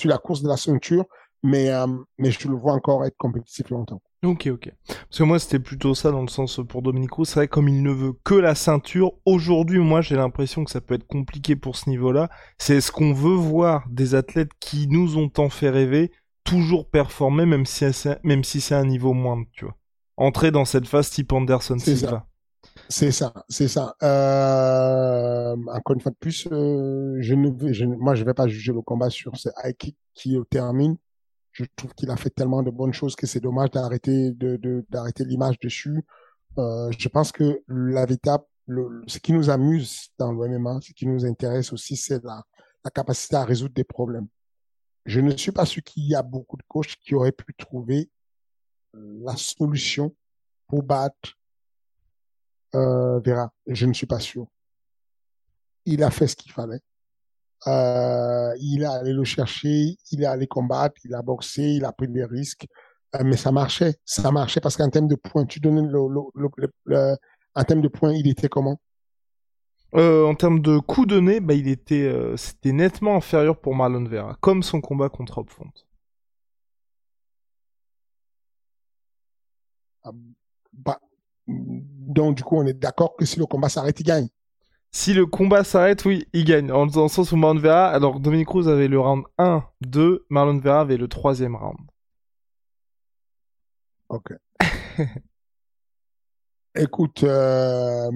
la course de la ceinture, mais mais je le vois encore être compétitif longtemps. Ok, ok. Parce que moi, c'était plutôt ça dans le sens pour Dominique C'est vrai, comme il ne veut que la ceinture, aujourd'hui, moi, j'ai l'impression que ça peut être compliqué pour ce niveau-là. C'est ce qu'on veut voir des athlètes qui nous ont tant fait rêver, toujours performer, même si c'est, même si c'est un niveau moindre, tu vois. Entrer dans cette phase type Anderson Silva. C'est ça, c'est ça. Euh, encore une fois de plus, euh, je ne vais, je, moi, je vais pas juger le combat sur ce high kick qui termine je trouve qu'il a fait tellement de bonnes choses que c'est dommage d'arrêter de, d'arrêter l'image dessus. Euh, je pense que la véritable, ce qui nous amuse dans le MMA, ce qui nous intéresse aussi, c'est la, la capacité à résoudre des problèmes. Je ne suis pas sûr qu'il y a beaucoup de coachs qui auraient pu trouver la solution pour battre euh, Vera. Je ne suis pas sûr. Il a fait ce qu'il fallait. Euh, il est allé le chercher, il est allé combattre, il a boxé, il a pris des risques, euh, mais ça marchait, ça marchait parce qu'en termes de points, tu donnais le, en termes de points, il était comment? Euh, En termes de coups donnés, bah, il était, euh, c'était nettement inférieur pour Marlon Vera, comme son combat contre Hopfront. Ah, bah, donc du coup, on est d'accord que si le combat s'arrête, il gagne. Si le combat s'arrête, oui, il gagne. En, dans le sens où Marlon Vera, alors Dominique Cruz avait le round 1, 2, Marlon Vera avait le troisième round. Ok. Écoute, euh,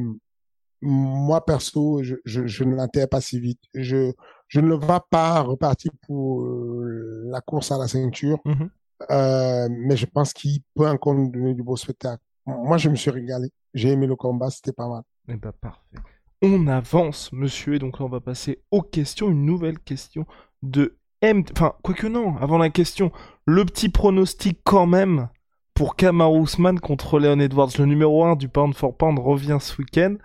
moi perso, je, je, je ne l'intègre pas si vite. Je, je ne vais pas repartir pour euh, la course à la ceinture, mhm. euh, mais je pense qu'il peut encore nous donner du beau spectacle. Moi, je me suis régalé. J'ai aimé le combat, c'était pas mal. Eh ben, parfait on avance, monsieur. Et donc là, on va passer aux questions. Une nouvelle question de M. Enfin, quoique non, avant la question, le petit pronostic quand même pour Kamar Ousmane contre Leon Edwards. Le numéro 1 du Pound for Pound revient ce week-end.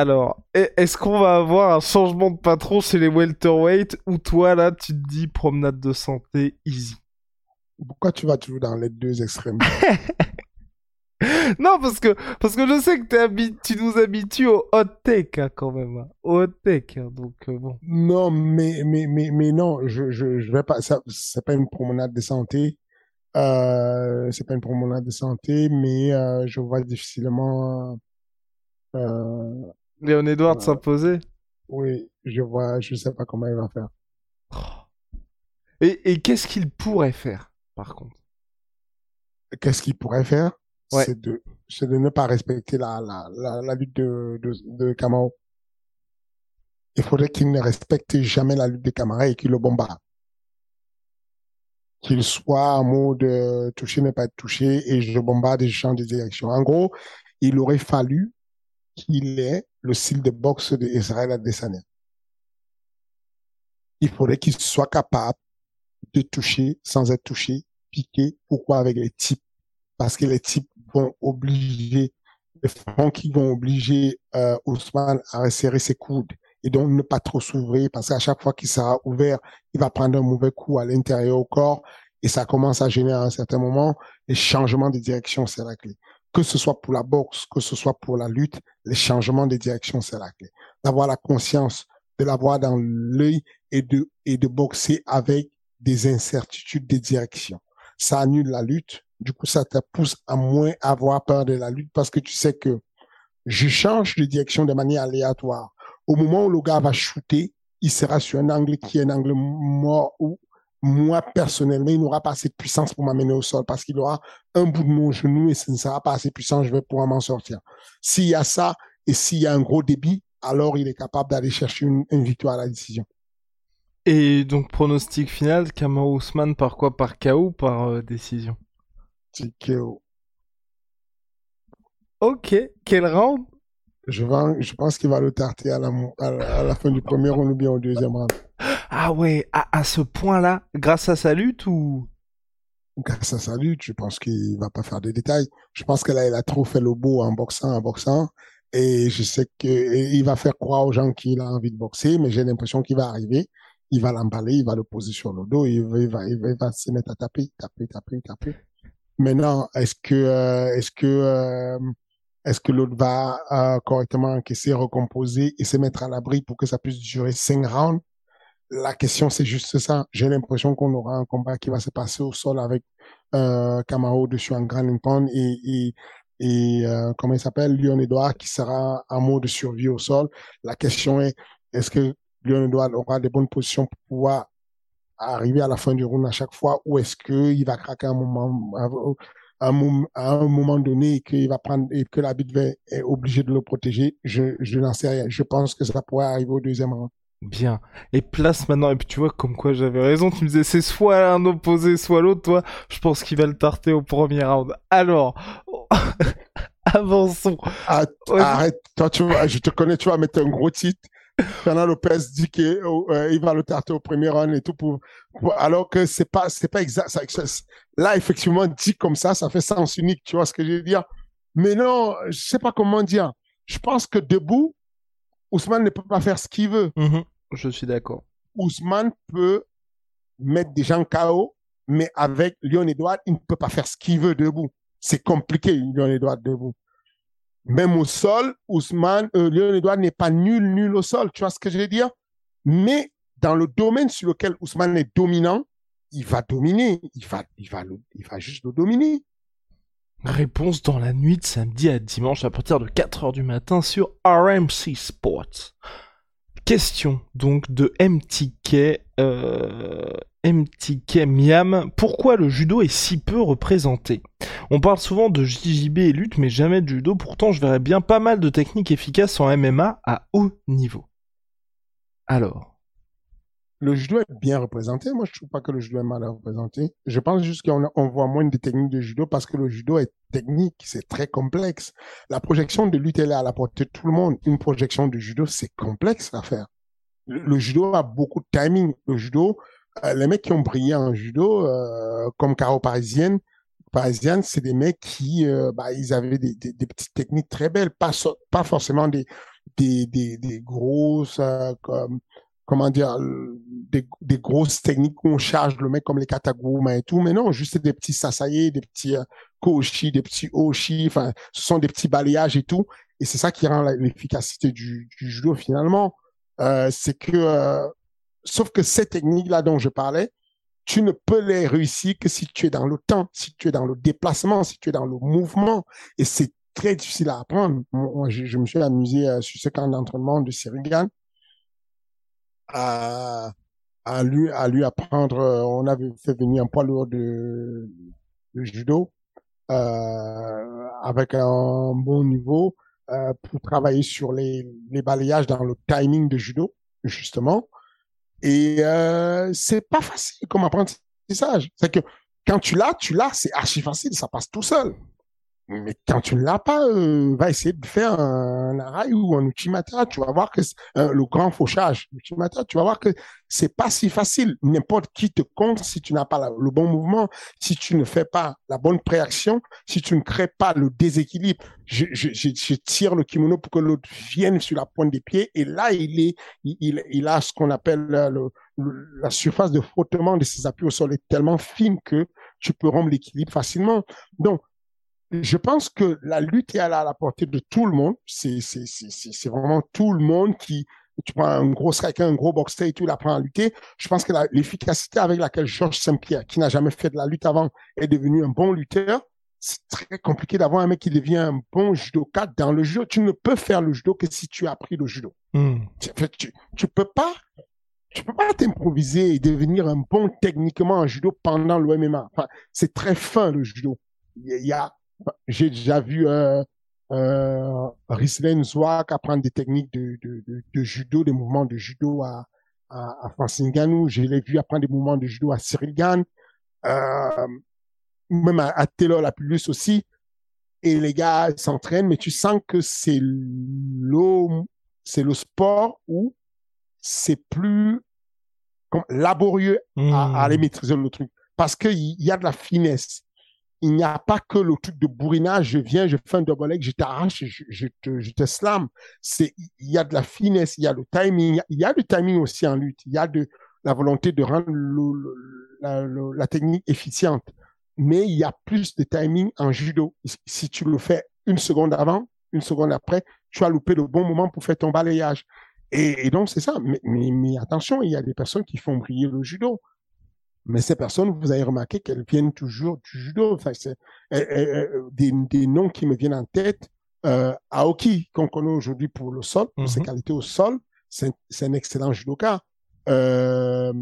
Alors, est-ce qu'on va avoir un changement de patron chez les welterweight ou toi là, tu te dis promenade de santé easy? Pourquoi tu vas toujours dans les deux extrêmes? Non, parce que, parce que je sais que tu nous habitues au hot take, hein, quand même. Hein. Au hot take, hein, donc euh, bon. Non, mais, mais, mais, mais non, je, je, je vais pas, ça, c'est pas une promenade de santé. Euh, c'est pas une promenade de santé, mais euh, je vois difficilement. Euh, Léon Edwards s'imposer. Oui, je vois, je sais pas comment il va faire. Et, et qu'est-ce qu'il pourrait faire, par contre? Qu'est-ce qu'il pourrait faire? C'est de, c'est de ne pas respecter la, la, la, la lutte de, de, de Kamau. Il faudrait qu'il ne respecte jamais la lutte de Kamara et qu'il le bombarde. Qu'il soit en mode euh, toucher, ne pas être touché et je bombarde et je change de direction. En gros, il aurait fallu qu'il ait le style de boxe d'Israël Adesanya. Il faudrait qu'il soit capable de toucher sans être touché, piquer. Pourquoi avec les types? Parce que les types vont obliger, les qui vont obliger euh, Ousmane à resserrer ses coudes et donc ne pas trop s'ouvrir parce qu'à chaque fois qu'il sera ouvert, il va prendre un mauvais coup à l'intérieur au corps et ça commence à gêner à un certain moment. Les changements de direction, c'est la clé. Que ce soit pour la boxe, que ce soit pour la lutte, les changements de direction, c'est la clé. D'avoir la conscience de l'avoir dans l'œil et de, et de boxer avec des incertitudes de direction. Ça annule la lutte, du coup, ça te pousse à moins avoir peur de la lutte parce que tu sais que je change de direction de manière aléatoire. Au moment où le gars va shooter, il sera sur un angle qui est un angle mort ou moi, personnellement, il n'aura pas assez de puissance pour m'amener au sol parce qu'il aura un bout de mon genou et ce ne sera pas assez puissant, je vais pouvoir m'en sortir. S'il y a ça et s'il y a un gros débit, alors il est capable d'aller chercher une, victoire à la décision. Et donc, pronostic final, Kamau Ousmane par quoi? Par KO ou par euh, décision? C'est KO. Ok, quel round? Je, je pense qu'il va le tarter à la, à la, fin du premier round ou bien au deuxième round. Ah ouais, à, à ce point-là, grâce à sa lutte ou? Grâce à sa lutte, je pense qu'il va pas faire de détails. Je pense que là, il a trop fait le beau en boxant, en boxant. Et je sais qu'il va faire croire aux gens qu'il a envie de boxer, mais j'ai l'impression qu'il va arriver, il va l'emballer, il va le poser sur le dos, il va, il va, il va, se mettre à taper, taper, taper, taper. Maintenant, est-ce que, euh, est-ce que, euh, est-ce que l'autre va euh, correctement encaisser, recomposer et se mettre à l'abri pour que ça puisse durer cinq rounds? La question, c'est juste ça. J'ai l'impression qu'on aura un combat qui va se passer au sol avec euh, Camaro dessus en Grand Pound et, et, et euh, comment il s'appelle, Lyon Edouard, qui sera en mode de survie au sol. La question est, est-ce que Lyon Edouard aura des bonnes positions pour pouvoir arriver à la fin du round à chaque fois, ou est-ce qu'il va craquer un moment, à un moment, donné et qu'il va prendre et que est obligé de le protéger, je, je n'en sais rien. Je pense que ça pourrait arriver au deuxième round. Bien. Et place maintenant, et puis tu vois, comme quoi j'avais raison, tu me disais c'est soit un opposé, soit l'autre, toi, je pense qu'il va le tarter au premier round. Alors, avançons. Ah, arrête, toi, tu vois, je te connais, tu vas mettre un gros titre. Fernand Lopez dit qu'il euh, va le tarter au premier round et tout pour, alors que c'est pas, c'est pas exact. Ça, là, effectivement, dit comme ça, ça fait sens unique, tu vois ce que je veux dire. Mais non, je sais pas comment dire. Je pense que debout, Ousmane ne peut pas faire ce qu'il veut. Mhm. je suis d'accord. Ousmane peut mettre des gens KO, mais avec Lyon Edouard, il ne peut pas faire ce qu'il veut debout. C'est compliqué, Lyon Edouard debout. Même au sol, Ousmane, euh, Lyon Edouard n'est pas nul, nul au sol. Tu vois ce que je veux dire? Mais dans le domaine sur lequel Ousmane est dominant, il va dominer. Il va, il va, il va juste le dominer. Réponse dans la nuit de samedi à dimanche à partir de 4h du matin sur RMC Sports. Question donc de MTK, euh, MTK Miam. Pourquoi le judo est si peu représenté? On parle souvent de JJB et lutte, mais jamais de judo. Pourtant, je verrais bien pas mal de techniques efficaces en MMA à haut niveau. Alors, le judo est bien représenté. Moi, je trouve pas que le judo est mal représenté. Je pense juste qu'on on voit moins de techniques de judo parce que le judo est technique, c'est très complexe. La projection de lutte, elle est à la portée de tout le monde. Une projection de judo, c'est complexe à faire. Le, judo a beaucoup de timing. Le judo, euh, les mecs qui ont brillé en judo, euh, comme Caro Parisienne, Parisienne, c'est des mecs qui, euh, bah, ils avaient des, des, petites techniques très belles, pas, pas forcément des, des, des, des grosses, comme, comment dire, des, des, grosses techniques où on charge le mec comme les kataguma et tout, mais non, juste des petits sasaye, des petits euh, koshi, des petits oshi, enfin, ce sont des petits balayages et tout, et c'est ça qui rend l'efficacité du, du, judo finalement. Euh, c'est que, euh, sauf que ces techniques-là dont je parlais, tu ne peux les réussir que si tu es dans le temps, si tu es dans le déplacement, si tu es dans le mouvement, et c'est très difficile à apprendre. Moi, je, je me suis amusé euh, sur ce camp d'entraînement de Sirigan à, à lui, à lui apprendre. Euh, on avait fait venir un poids lourd de, de judo euh, avec un bon niveau euh, pour travailler sur les, les balayages dans le timing de judo, justement. Et euh, c'est pas facile comme apprentissage. C'est que quand tu l'as, tu l'as, c'est archi facile, ça passe tout seul. Mais quand tu ne l'as pas, euh, va essayer de faire un, un ou un Uchimata. Tu vas voir que euh, le grand fauchage, Uchimata, tu vas voir que c'est pas si facile. N'importe qui te compte si tu n'as pas le bon mouvement, si tu ne fais pas la bonne préaction, si tu ne crées pas le déséquilibre. Je, je, je, tire le kimono pour que l'autre vienne sur la pointe des pieds et là il est, il, il, a ce qu'on appelle le, la surface de frottement de ses appuis au sol est tellement fine que tu peux rompre l'équilibre facilement. Donc je pense que la lutte est à la, portée de tout le monde. C'est, vraiment tout le monde qui, tu prends un gros striker, un gros boxer et tout, il apprend à lutter. Je pense que l'efficacité avec laquelle Georges Saint-Pierre, qui n'a jamais fait de la lutte avant, est devenu un bon lutteur, c'est très compliqué d'avoir un mec qui devient un bon judoka dans le judo. Tu ne peux faire le judo que si tu as appris le judo. Hmm. Tu, tu, peux pas, tu peux pas t'improviser et devenir un bon techniquement en judo pendant le MMA. Enfin, c'est très fin le judo. Il y a, j'ai déjà vu euh, euh, Zouak apprendre des techniques de, de, de, de, judo, des mouvements de judo à, à, à Francine Ganou. Je l'ai vu apprendre des mouvements de judo à Cyril Gann, euh, même à, à Taylor Lapulus aussi. Et les gars s'entraînent, mais tu sens que c'est le, c'est le sport où c'est plus comme, laborieux à, à, aller maîtriser le truc. Parce qu'il y a de la finesse il n'y a pas que le truc de bourrinage, je viens, je fais un double leg, je t'arrache, je, je, te, je te slam. C'est, il y a de la finesse, il y a le timing, il y a du timing aussi en lutte, il y a de la volonté de rendre le, la, la, technique efficiente. Mais il y a plus de timing en judo. Si tu le fais une seconde avant, une seconde après, tu as loupé le bon moment pour faire ton balayage. Et, et donc, c'est ça. Mais, mais, mais attention, il y a des personnes qui font briller le judo. Mais ces personnes, vous avez remarqué qu'elles viennent toujours du judo. Enfin, c'est des, des, noms qui me viennent en tête. Euh, Aoki, qu'on connaît aujourd'hui pour le sol, pour ses mhm. qualités au sol, c'est un excellent judoka. Euh,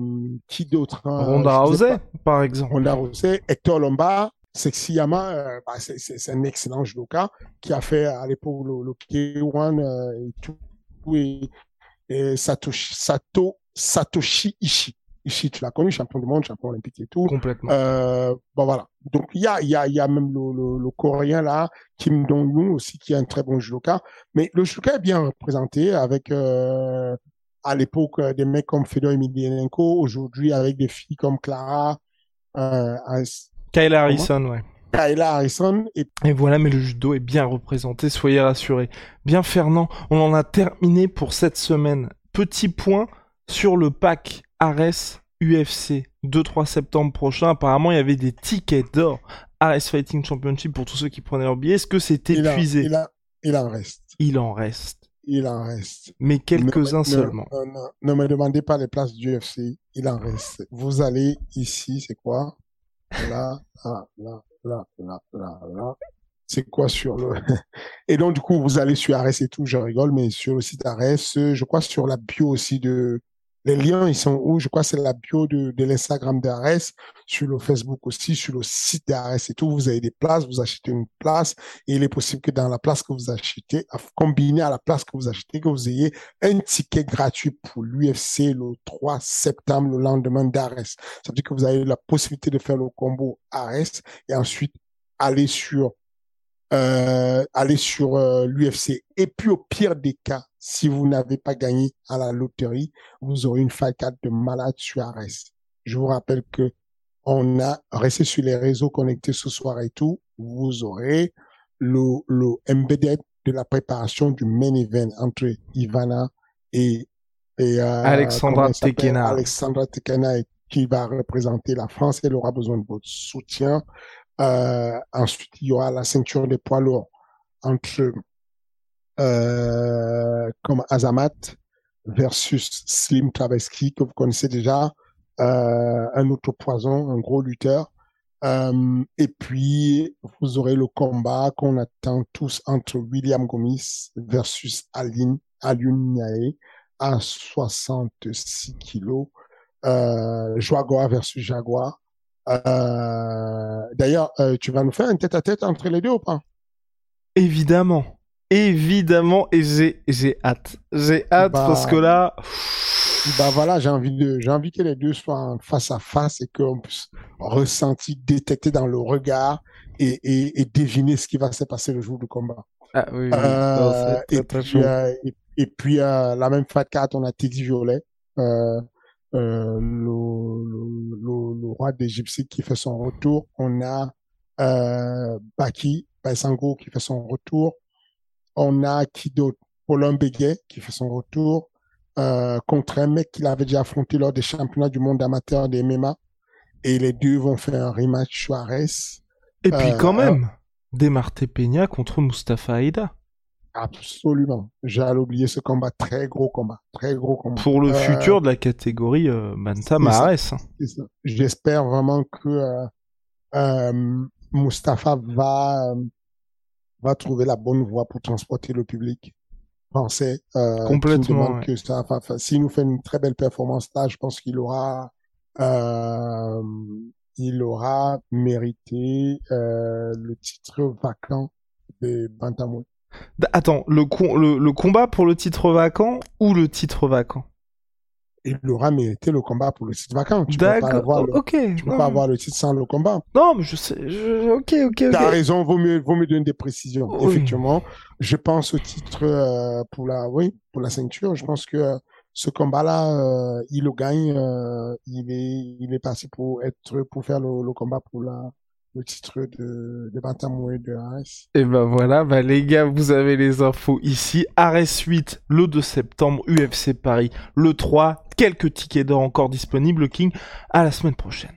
qui d'autre hein? Ronda Rousey, par exemple. Ronda Rousey, Hector Lombard, Sexyama, euh, bah, c'est un excellent judoka qui a fait à l'époque le, le K1 euh, et tout, et, et Satoshi, Sato, Satoshi Ishii Ici, tu l'as connu, champion du monde, champion olympique et tout. Complètement. Euh, bon, voilà. Donc, il y a, y a, y a même le, le, le Coréen là, Kim Dong-yoon aussi, qui est un très bon judoka. Mais le judoka est bien représenté avec, euh, à l'époque, des mecs comme Fedor Emelianenko, aujourd'hui avec des filles comme Clara, euh, Kayla Harrison, ouais. Kayla Harrison. Et... et... voilà, mais le judo est bien représenté, soyez rassurés. Bien Fernand, on en a terminé pour cette semaine. Petit point sur le pack Ares UFC 2-3 septembre prochain. Apparemment, il y avait des tickets d'or Ares Fighting Championship pour tous ceux qui prenaient leur billet. Est-ce que c'est épuisé? il, il, en reste. Il en reste. Il en reste. Mais quelques-uns seulement. Ne, me demandez pas les places du UFC. Il en reste. Vous allez ici, c'est quoi? Là, là, là, là, là, là, là. C'est quoi sur le... et donc, du coup, vous allez sur Ares et tout, je rigole, mais sur le site Ares, je crois sur la bio aussi de les liens, ils sont où? Je crois que c'est la bio de, de l'Instagram d'Ares, sur le Facebook aussi, sur le site d'Ares et tout. Vous avez des places, vous achetez une place et il est possible que dans la place que vous achetez, combiné à la place que vous achetez, que vous ayez un ticket gratuit pour l'UFC le 3 septembre, le lendemain d'Ares. Ça veut dire que vous avez la possibilité de faire le combo Ares et ensuite aller sur euh, aller sur euh, l'UFC. Et puis au pire des cas, si vous n'avez pas gagné à la loterie, vous aurez une facade de malade sur Ares. Je vous rappelle que on a resté sur les réseaux connectés ce soir et tout. Vous aurez le, le embedded de la préparation du main event entre Ivana et, et euh, Alexandra Tekena. Alexandra Tekena qui va représenter la France. Elle aura besoin de votre soutien. Euh, ensuite, il y aura la ceinture des poids lourds entre euh, comme Azamat versus Slim Traveski que vous connaissez déjà, euh, un autre poison, un gros lutteur. Euh, et puis, vous aurez le combat qu'on attend tous entre William Gomis versus Aline, Alun Niae à 66 kilos. Euh, Joagua versus Jaguar. D'ailleurs, tu vas nous faire un tête-à-tête entre les deux ou pas? Évidemment. Évidemment, et j'ai, j'ai hâte. J'ai hâte bah, parce que là. Bah voilà, j'ai envie de, j'ai envie que les deux soient face à face et qu'on puisse ressentir, détecter dans le regard et, et, et deviner ce qui va se passer le jour du combat. Ah oui, oui. Euh, et, puis, euh, et, puis, euh, la même Fat 4, on a Teddy Violet. Euh, euh, le, le, le, roi d'Égypte qui fait son retour. On a euh, Baki Baisango qui fait son retour. On a qui d'autre Paulin Béguet qui fait son retour euh, contre un mec qu'il avait déjà affronté lors des championnats du monde amateur des MMA. Et les deux vont faire un rematch Suarez. Et puis quand même, Demarte Peña contre Mustafa Aida. Absolument. J'allais oublier ce combat. Très gros combat. Très gros combat. Pour le euh, futur de la catégorie euh, Bantam ARS. J'espère vraiment que euh, euh, Mustapha va, euh, va trouver la bonne voie pour transporter le public français. Euh, Complètement. Que ça, enfin, S'il nous fait une très belle performance là, je pense qu'il aura il aura mérité le titre vacant de Bantamweight. Attends, le, le, le combat pour le titre vacant ou le titre vacant? Il aura mérité le combat pour le titre vacant. Tu peux pas avoir le. Tu peux pas avoir le titre sans le combat. Non, mais je sais. Ok, ok, ok. T'as raison. Vaut mieux, vaut mieux donner des précisions. Effectivement, je pense au titre euh, pour la, oui, pour la ceinture. Je pense que euh, ce combat-là, euh, il le gagne. il est, il est parti pour être, pour faire le, le combat pour la, titre de, de de Ares. Et ben voilà, bah les gars, vous avez les infos ici. Ares 8, le 2 septembre, UFC Paris, le 3, quelques tickets d'or encore disponibles, King. À la semaine prochaine.